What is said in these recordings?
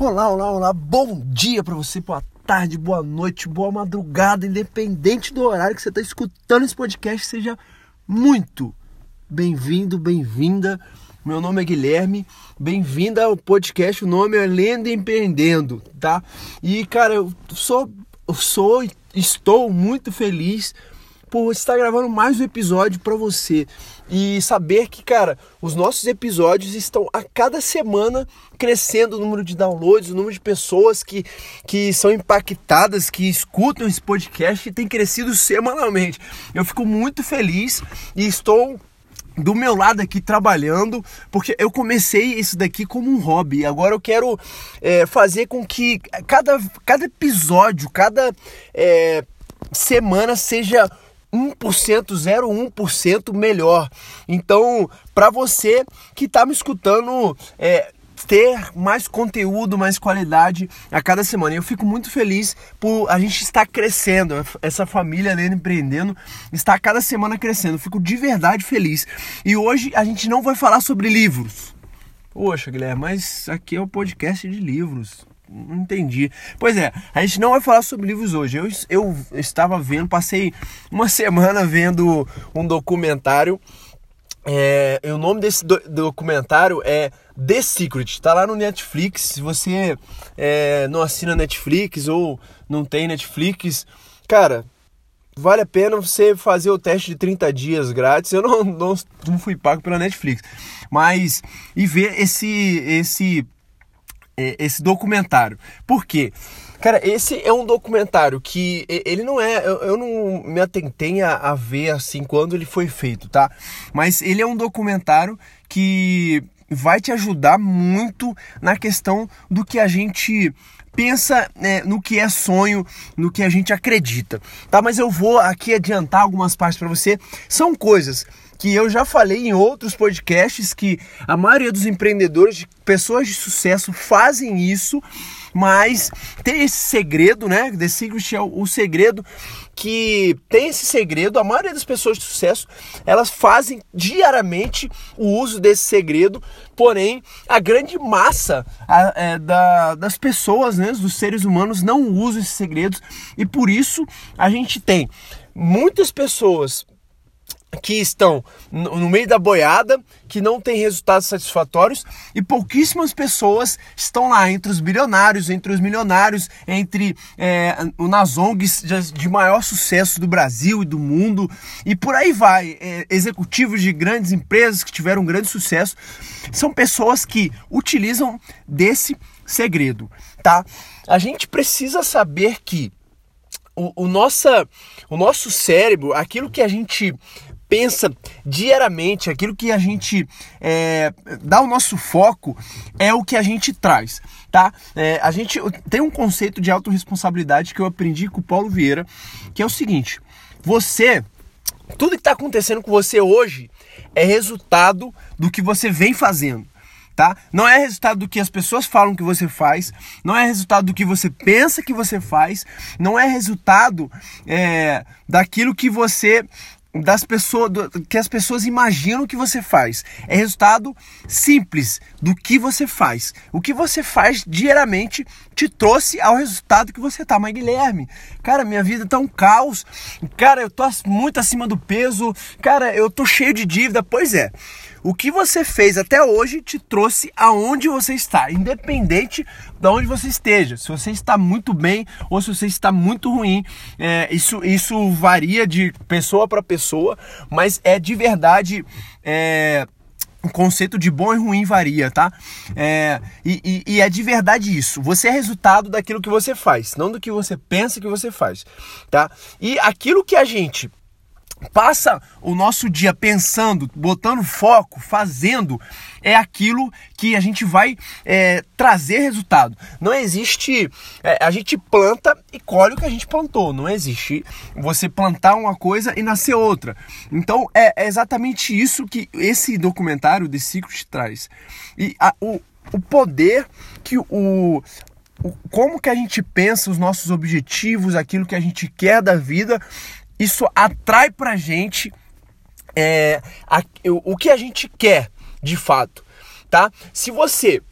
Olá, olá, olá. Bom dia para você, boa tarde, boa noite, boa madrugada, independente do horário que você está escutando esse podcast, seja muito bem-vindo, bem-vinda. Meu nome é Guilherme, bem-vinda ao podcast. O nome é Lendo e Empreendendo, tá? E cara, eu sou, eu sou, estou muito feliz por estar gravando mais um episódio para você e saber que, cara, os nossos episódios estão a cada semana crescendo o número de downloads, o número de pessoas que, que são impactadas, que escutam esse podcast tem crescido semanalmente. Eu fico muito feliz e estou do meu lado aqui trabalhando, porque eu comecei isso daqui como um hobby. Agora eu quero é, fazer com que cada, cada episódio, cada é, semana seja 1%, 0,1% melhor. Então, para você que está me escutando, é, ter mais conteúdo, mais qualidade a cada semana. Eu fico muito feliz por a gente estar crescendo, essa família Lendo Empreendendo está a cada semana crescendo. Fico de verdade feliz. E hoje a gente não vai falar sobre livros. Poxa, Guilherme, mas aqui é o um podcast de livros. Entendi. Pois é, a gente não vai falar sobre livros hoje. Eu, eu estava vendo, passei uma semana vendo um documentário. É, o nome desse do, documentário é The Secret. Tá lá no Netflix. Se você é, não assina Netflix ou não tem Netflix, cara, vale a pena você fazer o teste de 30 dias grátis. Eu não, não, não fui pago pela Netflix. Mas e ver esse esse esse documentário. Por quê? Cara, esse é um documentário que ele não é. Eu, eu não me atentei a, a, ver assim quando ele foi feito, tá? Mas ele é um documentário que vai te ajudar muito na questão do que a gente pensa né, no que é sonho, no que a gente acredita, tá? Mas eu vou aqui adiantar algumas partes para você. São coisas que eu já falei em outros podcasts que a maioria dos empreendedores, pessoas de sucesso fazem isso, mas tem esse segredo, né? The Secret é o, o segredo que tem esse segredo, a maioria das pessoas de sucesso, elas fazem diariamente o uso desse segredo, porém a grande massa a, é, da, das pessoas, né, dos seres humanos não usam esses segredos e por isso a gente tem muitas pessoas que estão no meio da boiada, que não tem resultados satisfatórios e pouquíssimas pessoas estão lá entre os bilionários, entre os milionários, entre é, nas ONGs de, maior sucesso do Brasil e do mundo e por aí vai. É, executivos de grandes empresas que tiveram grande sucesso são pessoas que utilizam desse segredo, tá? A gente precisa saber que o, o, nossa, o nosso cérebro, aquilo que a gente pensa diariamente, aquilo que a gente é, dá o nosso foco é o que a gente traz, tá? É, a gente tem um conceito de autorresponsabilidade que eu aprendi com o Paulo Vieira, que é o seguinte: você, tudo que está acontecendo com você hoje é resultado do que você vem fazendo. Tá? Não é resultado do que as pessoas falam que você faz, não é resultado do que você pensa que você faz, não é resultado é, daquilo que você das pessoas do, que as pessoas imaginam que você faz. É resultado simples do que você faz. O que você faz diariamente te trouxe ao resultado que você tá. Mas Guilherme, cara, minha vida tá um caos. Cara, eu tô muito acima do peso. Cara, eu tô cheio de dívida. Pois é. O que você fez até hoje te trouxe aonde você está, independente de onde você esteja. Se você está muito bem ou se você está muito ruim, é, isso, isso varia de pessoa para pessoa, mas é de verdade. É, o conceito de bom e ruim varia, tá? É, e, e, e, é de verdade isso. Você é resultado daquilo que você faz, não do que você pensa que você faz, tá? E aquilo que a gente passa o nosso dia pensando, botando foco, fazendo, é aquilo que a gente vai é, trazer resultado. Não existe. É, a gente planta e colhe o que a gente plantou. Não existe você plantar uma coisa e nascer outra. Então é, é exatamente isso que esse documentário The Secret traz. E a, o, o poder que o, como que a gente pensa os nossos objetivos, aquilo que a gente quer da vida isso atrai pra gente é, a, o, o que a gente quer de fato, tá? Se você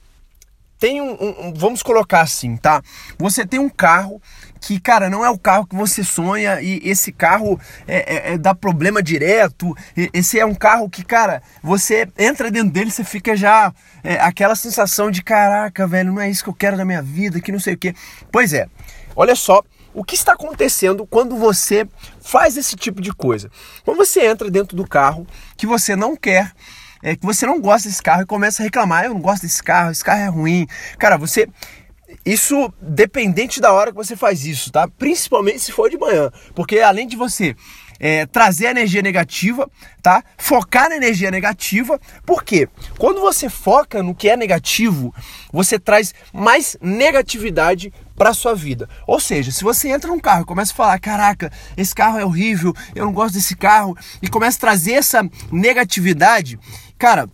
tem um, um, Vamos colocar assim, tá? Você tem um carro que, cara, não é o carro que você sonha e esse carro é, é, é dá problema direto. Esse é um carro que, cara, você entra dentro dele, você fica já é, aquela sensação de caraca, velho, não é isso que eu quero da minha vida, que não sei o que. Pois é, olha só o que está acontecendo quando você faz esse tipo de coisa. Quando você entra dentro do carro que você não quer é que você não gosta desse carro e começa a reclamar, eu não gosto desse carro, esse carro é ruim. Cara, você isso dependente da hora que você faz isso, tá? Principalmente se for de manhã, porque além de você é, trazer energia negativa, tá? Focar na energia negativa, porque quando você foca no que é negativo, você traz mais negatividade para sua vida. Ou seja, se você entra num carro e começa a falar, caraca, esse carro é horrível, eu não gosto desse carro, e começa a trazer essa negatividade, cara,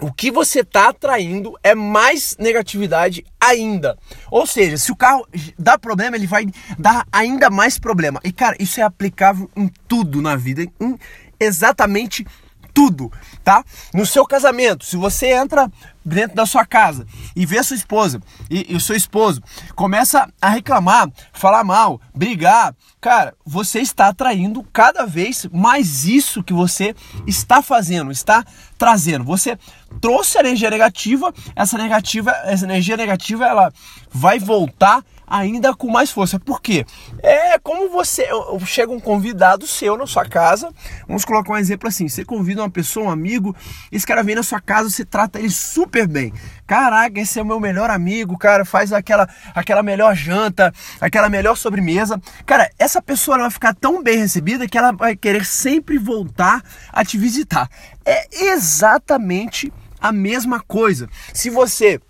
o que você está atraindo é mais negatividade ainda. Ou seja, se o carro dá problema, ele vai dar ainda mais problema. E cara, isso é aplicável em tudo na vida, em exatamente tudo, tá? No seu casamento, se você entra dentro da sua casa e vê a sua esposa e, e o seu esposo começa a reclamar, falar mal, brigar, cara, você está atraindo cada vez mais isso que você está fazendo, está trazendo. Você trouxe energia negativa, essa negativa, essa energia negativa, ela vai voltar ainda com mais força. Por quê? É como você chega um convidado seu na sua casa. Vamos colocar um exemplo assim: você convida uma pessoa, um amigo, esse cara vem na sua casa, você trata ele super bem. Caraca, esse é o meu melhor amigo, cara, faz aquela aquela melhor janta, aquela melhor sobremesa. Cara, essa pessoa vai ficar tão bem recebida que ela vai querer sempre voltar a te visitar. É exatamente a mesma coisa. Se você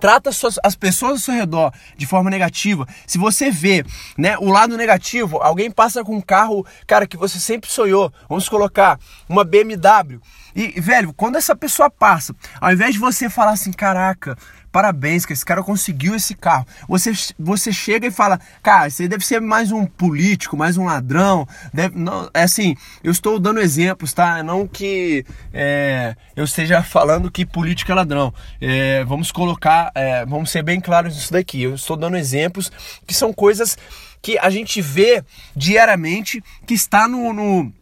trata as pessoas ao seu redor de forma negativa, se você vê né, o lado negativo, alguém passa com um carro, cara, que você sempre sonhou, vamos colocar uma BMW, e, velho, quando essa pessoa passa, ao invés de você falar assim, caraca, parabéns, que esse cara conseguiu esse carro. Você, você chega e fala, cara, você deve ser mais um político, mais um ladrão. Deve, não, é assim, eu estou dando exemplos, tá? Não que é, eu esteja falando que político é ladrão. É, vamos colocar, é, vamos ser bem claros nisso daqui. Eu estou dando exemplos que são coisas que a gente vê diariamente que está no, no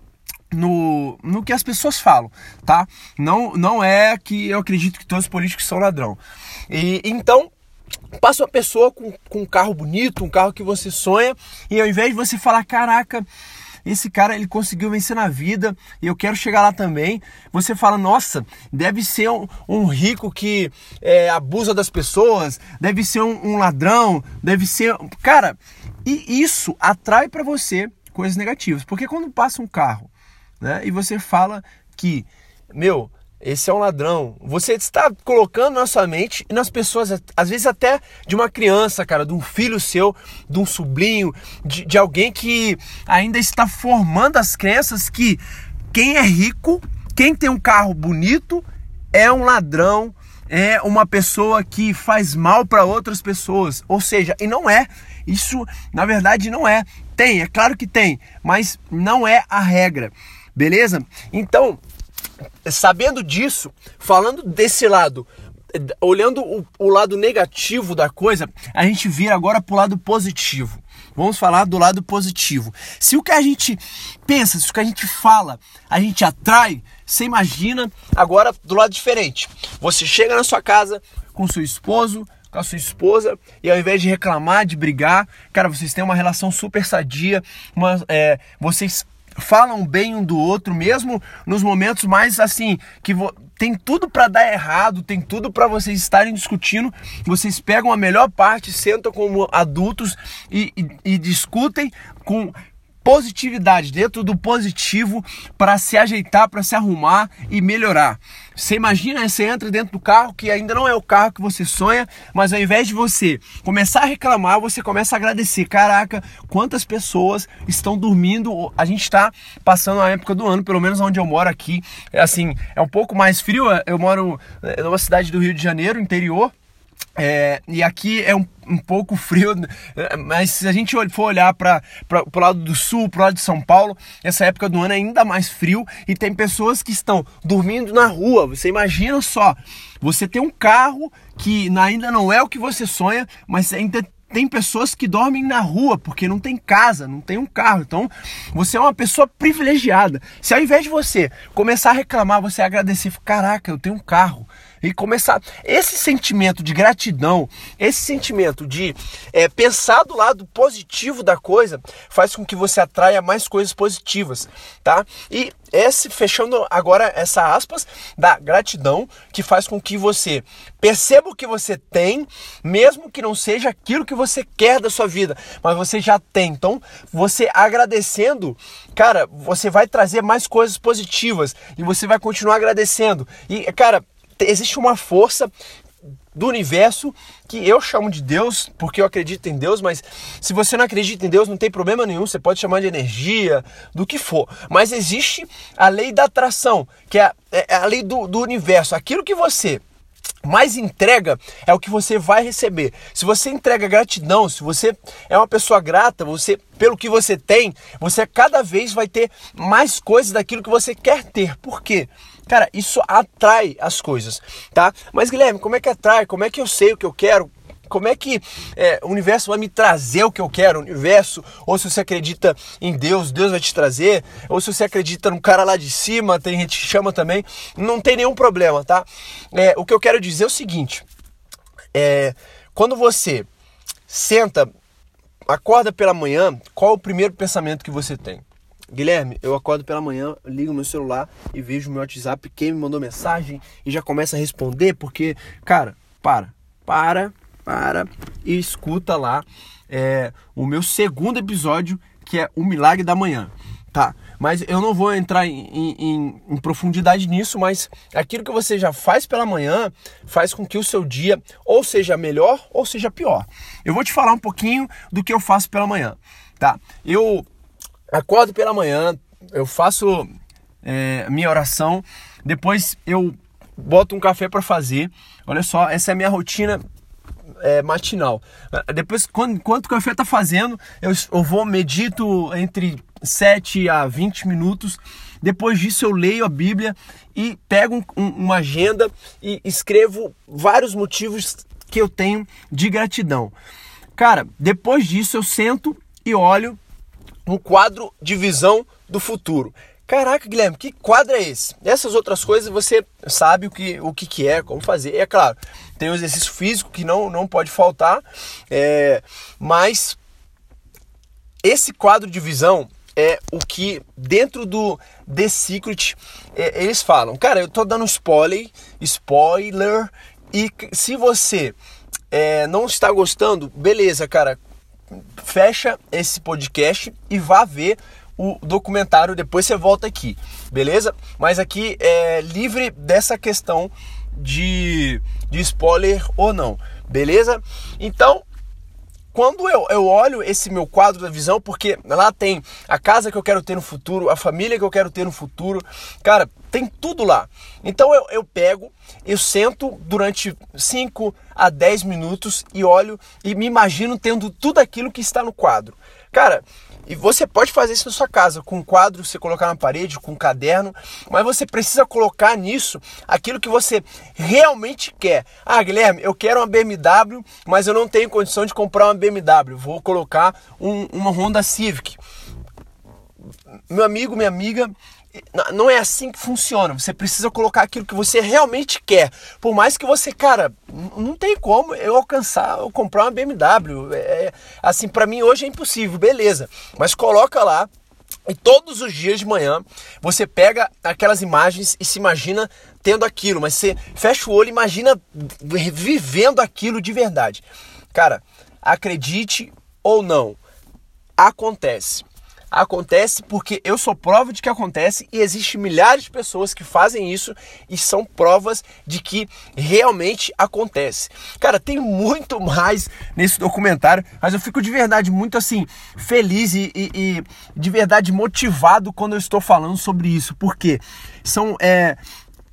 no, no que as pessoas falam, tá? Não, não é que eu acredito que todos os políticos são ladrão. E então passa uma pessoa com, com um carro bonito, um carro que você sonha, e ao invés de você falar, caraca, esse cara ele conseguiu vencer na vida e eu quero chegar lá também. Você fala, nossa, deve ser um, um rico que é, abusa das pessoas, deve ser um, um, ladrão, deve ser. Cara, e isso atrai para você coisas negativas. Porque quando passa um carro né? E você fala que, meu, esse é um ladrão. Você está colocando na sua mente e nas pessoas, às vezes até de uma criança, cara, de um filho seu, de um sobrinho, de, de alguém que ainda está formando as crenças que quem é rico, quem tem um carro bonito, é um ladrão, é uma pessoa que faz mal para outras pessoas. Ou seja, e não é. Isso, na verdade, não é. Tem, é claro que tem, mas não é a regra. Beleza? Então, sabendo disso, falando desse lado, olhando o, o lado negativo da coisa, a gente vira agora para o lado positivo. Vamos falar do lado positivo. Se o que a gente pensa, se o que a gente fala, a gente atrai, você imagina agora do lado diferente. Você chega na sua casa com seu esposo, com a sua esposa e ao invés de reclamar, de brigar, cara, vocês têm uma relação super sadia, uma, é, vocês falam bem um do outro, mesmo nos momentos mais assim, que tem tudo para dar errado, tem tudo para vocês estarem discutindo. Vocês pegam a melhor parte, sentam como adultos e, e, e discutem com positividade, dentro do positivo para se ajeitar, para se arrumar e melhorar. Você imagina, você entra dentro do carro que ainda não é o carro que você sonha, mas ao invés de você começar a reclamar, você começa a agradecer. Caraca, quantas pessoas estão dormindo? A gente está passando a época do ano, pelo menos onde eu moro aqui, é assim, é um pouco mais frio. Eu moro numa cidade do Rio de Janeiro, interior. É, e aqui é um, um pouco frio, mas se a gente for olhar para o lado do sul, para o lado de São Paulo, essa época do ano é ainda mais frio e tem pessoas que estão dormindo na rua. Você imagina só, você tem um carro que ainda não é o que você sonha, mas ainda tem pessoas que dormem na rua porque não tem casa, não tem um carro. Então, você é uma pessoa privilegiada. Se ao invés de você começar a reclamar, você agradecer, caraca, eu tenho um carro, e começar esse sentimento de gratidão, esse sentimento de é, pensar do lado positivo da coisa, faz com que você atraia mais coisas positivas, tá? E esse fechando agora essa aspas da gratidão que faz com que você perceba o que você tem, mesmo que não seja aquilo que você quer da sua vida, mas você já tem. Então, você agradecendo, cara, você vai trazer mais coisas positivas e você vai continuar agradecendo. E, cara, existe uma força do universo que eu chamo de Deus, porque eu acredito em Deus, mas se você não acredita em Deus, não tem problema nenhum, você pode chamar de energia, do que for. Mas existe a lei da atração, que é a, é a lei do, do universo. Aquilo que você mais entrega é o que você vai receber. Se você entrega gratidão, se você é uma pessoa grata, você pelo que você tem, você cada vez vai ter mais coisas daquilo que você quer ter. Por quê? Cara, isso atrai as coisas, tá? Mas Guilherme, como é que atrai? Como é que eu sei o que eu quero? Como é que é, o universo vai me trazer o que eu quero? O universo, ou se você acredita em Deus, Deus vai te trazer, ou se você acredita no cara lá de cima, tem gente que chama também, não tem nenhum problema, tá? É, o que eu quero dizer é o seguinte: é, quando você senta, acorda pela manhã, qual é o primeiro pensamento que você tem? Guilherme, eu acordo pela manhã, ligo meu celular e vejo o meu WhatsApp, quem me mandou mensagem e já começa a responder, porque, cara, para, para, para e escuta lá é, o meu segundo episódio, que é o Milagre da Manhã, tá? Mas eu não vou entrar em, em, em profundidade nisso, mas aquilo que você já faz pela manhã faz com que o seu dia ou seja melhor ou seja pior. Eu vou te falar um pouquinho do que eu faço pela manhã, tá? Eu acordo pela manhã, eu faço é, minha oração, depois eu boto um café para fazer. Olha só, essa é a minha rotina é, matinal. Depois, quando, enquanto o café tá fazendo, eu, eu vou medito entre 7 a 20 minutos. Depois disso, eu leio a Bíblia e pego um, uma agenda e escrevo vários motivos que eu tenho de gratidão. Cara, depois disso, eu sento e olho um quadro de visão do futuro. Caraca, Guilherme, que quadro é esse? Essas outras coisas você sabe o que, o que, que é, como fazer. É claro, tem o exercício físico que não, não pode faltar, é, mas esse quadro de visão é o que dentro do The Secret é, eles falam. Cara, eu tô dando spoiler, spoiler, e se você é, não está gostando, beleza, cara, fecha esse podcast e vá ver o documentário, depois você volta aqui, beleza? Mas aqui é livre dessa questão de, de spoiler ou não, beleza? Então, quando eu, eu olho esse meu quadro da visão, porque lá tem a casa que eu quero ter no futuro, a família que eu quero ter no futuro, cara, tem tudo lá. Então eu, eu pego, eu sento durante 5 a 10 minutos e olho e me imagino tendo tudo aquilo que está no quadro. Cara, e você pode fazer isso na sua casa, com um quadro, você colocar na parede, com um caderno, mas você precisa colocar nisso aquilo que você realmente quer. Ah, Guilherme, eu quero uma BMW, mas eu não tenho condição de comprar uma BMW. Vou colocar um, uma Honda Civic. Meu amigo, minha amiga, não é assim que funciona. Você precisa colocar aquilo que você realmente quer. Por mais que você, cara, não tem como eu alcançar, eu comprar uma BMW. É, é assim, para mim hoje é impossível, beleza. Mas coloca lá e todos os dias de manhã você pega aquelas imagens e se imagina tendo aquilo, mas você fecha o olho e imagina vivendo aquilo de verdade. Cara, acredite ou não, acontece. Acontece porque eu sou prova de que acontece e existe milhares de pessoas que fazem isso e são provas de que realmente acontece. Cara, tem muito mais nesse documentário, mas eu fico de verdade muito assim feliz e, e, e de verdade motivado quando eu estou falando sobre isso, porque são é,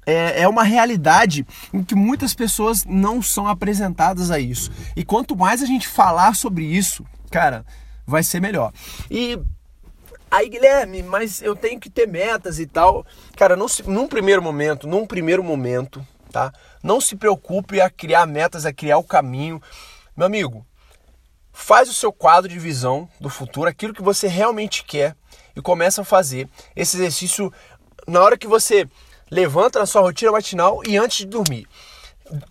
é, é uma realidade em que muitas pessoas não são apresentadas a isso. E quanto mais a gente falar sobre isso, cara, vai ser melhor. E aí, Guilherme, mas eu tenho que ter metas e tal. Cara, não se, num primeiro momento, num primeiro momento, tá? Não se preocupe a criar metas, a criar o caminho. Meu amigo, faz o seu quadro de visão do futuro, aquilo que você realmente quer e começa a fazer esse exercício na hora que você levanta na sua rotina matinal e antes de dormir.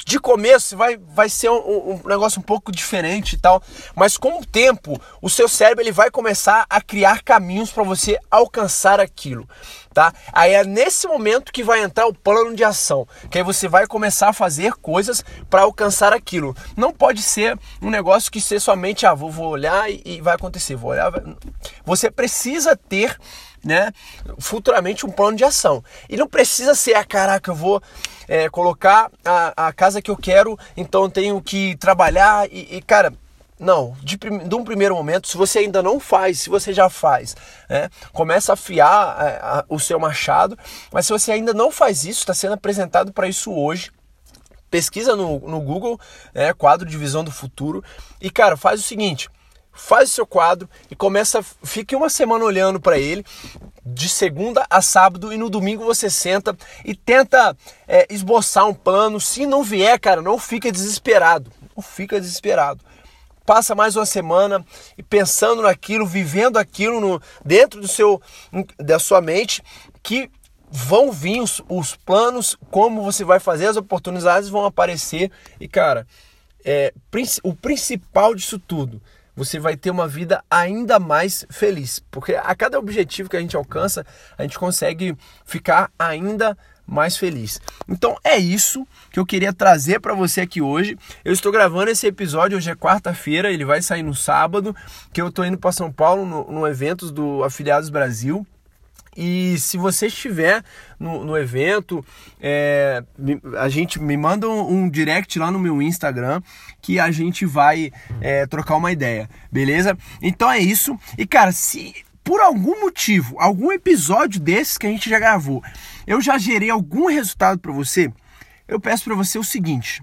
De começo vai, vai ser um, um, negócio um pouco diferente e tal, mas com o tempo o seu cérebro ele vai começar a criar caminhos para você alcançar aquilo, tá? Aí é nesse momento que vai entrar o plano de ação, que aí você vai começar a fazer coisas para alcançar aquilo. Não pode ser um negócio que ser somente ah vou, vou olhar e, e vai acontecer, vou olhar. Vai... Você precisa ter né, futuramente um plano de ação. E não precisa ser, ah, caraca, eu vou é, colocar a, a casa que eu quero, então eu tenho que trabalhar e, e cara, não, de, de, um primeiro momento, se você ainda não faz, se você já faz, né, começa a afiar a, a, o seu machado, mas se você ainda não faz isso, está sendo apresentado para isso hoje, pesquisa no, no Google, né, quadro de visão do futuro, e cara, faz o seguinte, faz o seu quadro e começa, fique uma semana olhando para ele, de segunda a sábado, e no domingo você senta e tenta é, esboçar um plano. Se não vier, cara, não fica desesperado. Não fica desesperado. Passa mais uma semana e pensando naquilo, vivendo aquilo no, dentro do seu, da sua mente, que vão vir os, os planos, como você vai fazer, as oportunidades vão aparecer. E, cara, é, o principal disso tudo você vai ter uma vida ainda mais feliz. Porque a cada objetivo que a gente alcança, a gente consegue ficar ainda mais feliz. Então é isso que eu queria trazer para você aqui hoje. Eu estou gravando esse episódio, hoje é quarta-feira, ele vai sair no sábado, que eu estou indo para São Paulo no, no evento do Afiliados Brasil. E se você estiver no, no evento, é, a gente me manda um, um, direct lá no meu Instagram que a gente vai é, trocar uma ideia, beleza? Então é isso. E cara, se por algum motivo, algum episódio desses que a gente já gravou, eu já gerei algum resultado para você, eu peço para você o seguinte: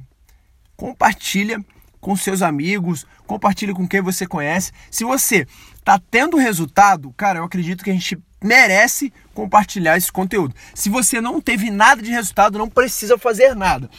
compartilha com seus amigos, compartilha com quem você conhece. Se você tá tendo resultado, cara, eu acredito que a gente merece compartilhar esse conteúdo. Se você não teve nada de resultado, não precisa fazer nada.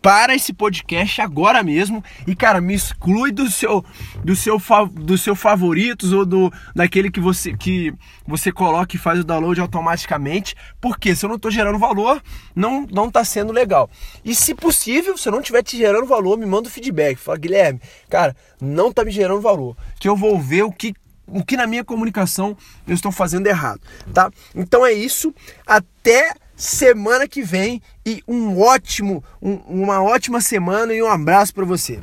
Para esse podcast agora mesmo e cara, me exclui do seu do seu do seu favoritos ou do daquele que você que você coloca e faz o download automaticamente, porque se eu não estou gerando valor, não não tá sendo legal. E se possível, se eu não estiver te gerando valor, me manda o feedback. Fala, Guilherme, cara, não tá me gerando valor, que eu vou ver o que o que na minha comunicação eu estou fazendo errado, tá? Então é isso, até semana que vem e um ótimo, um, uma ótima semana e um abraço para você.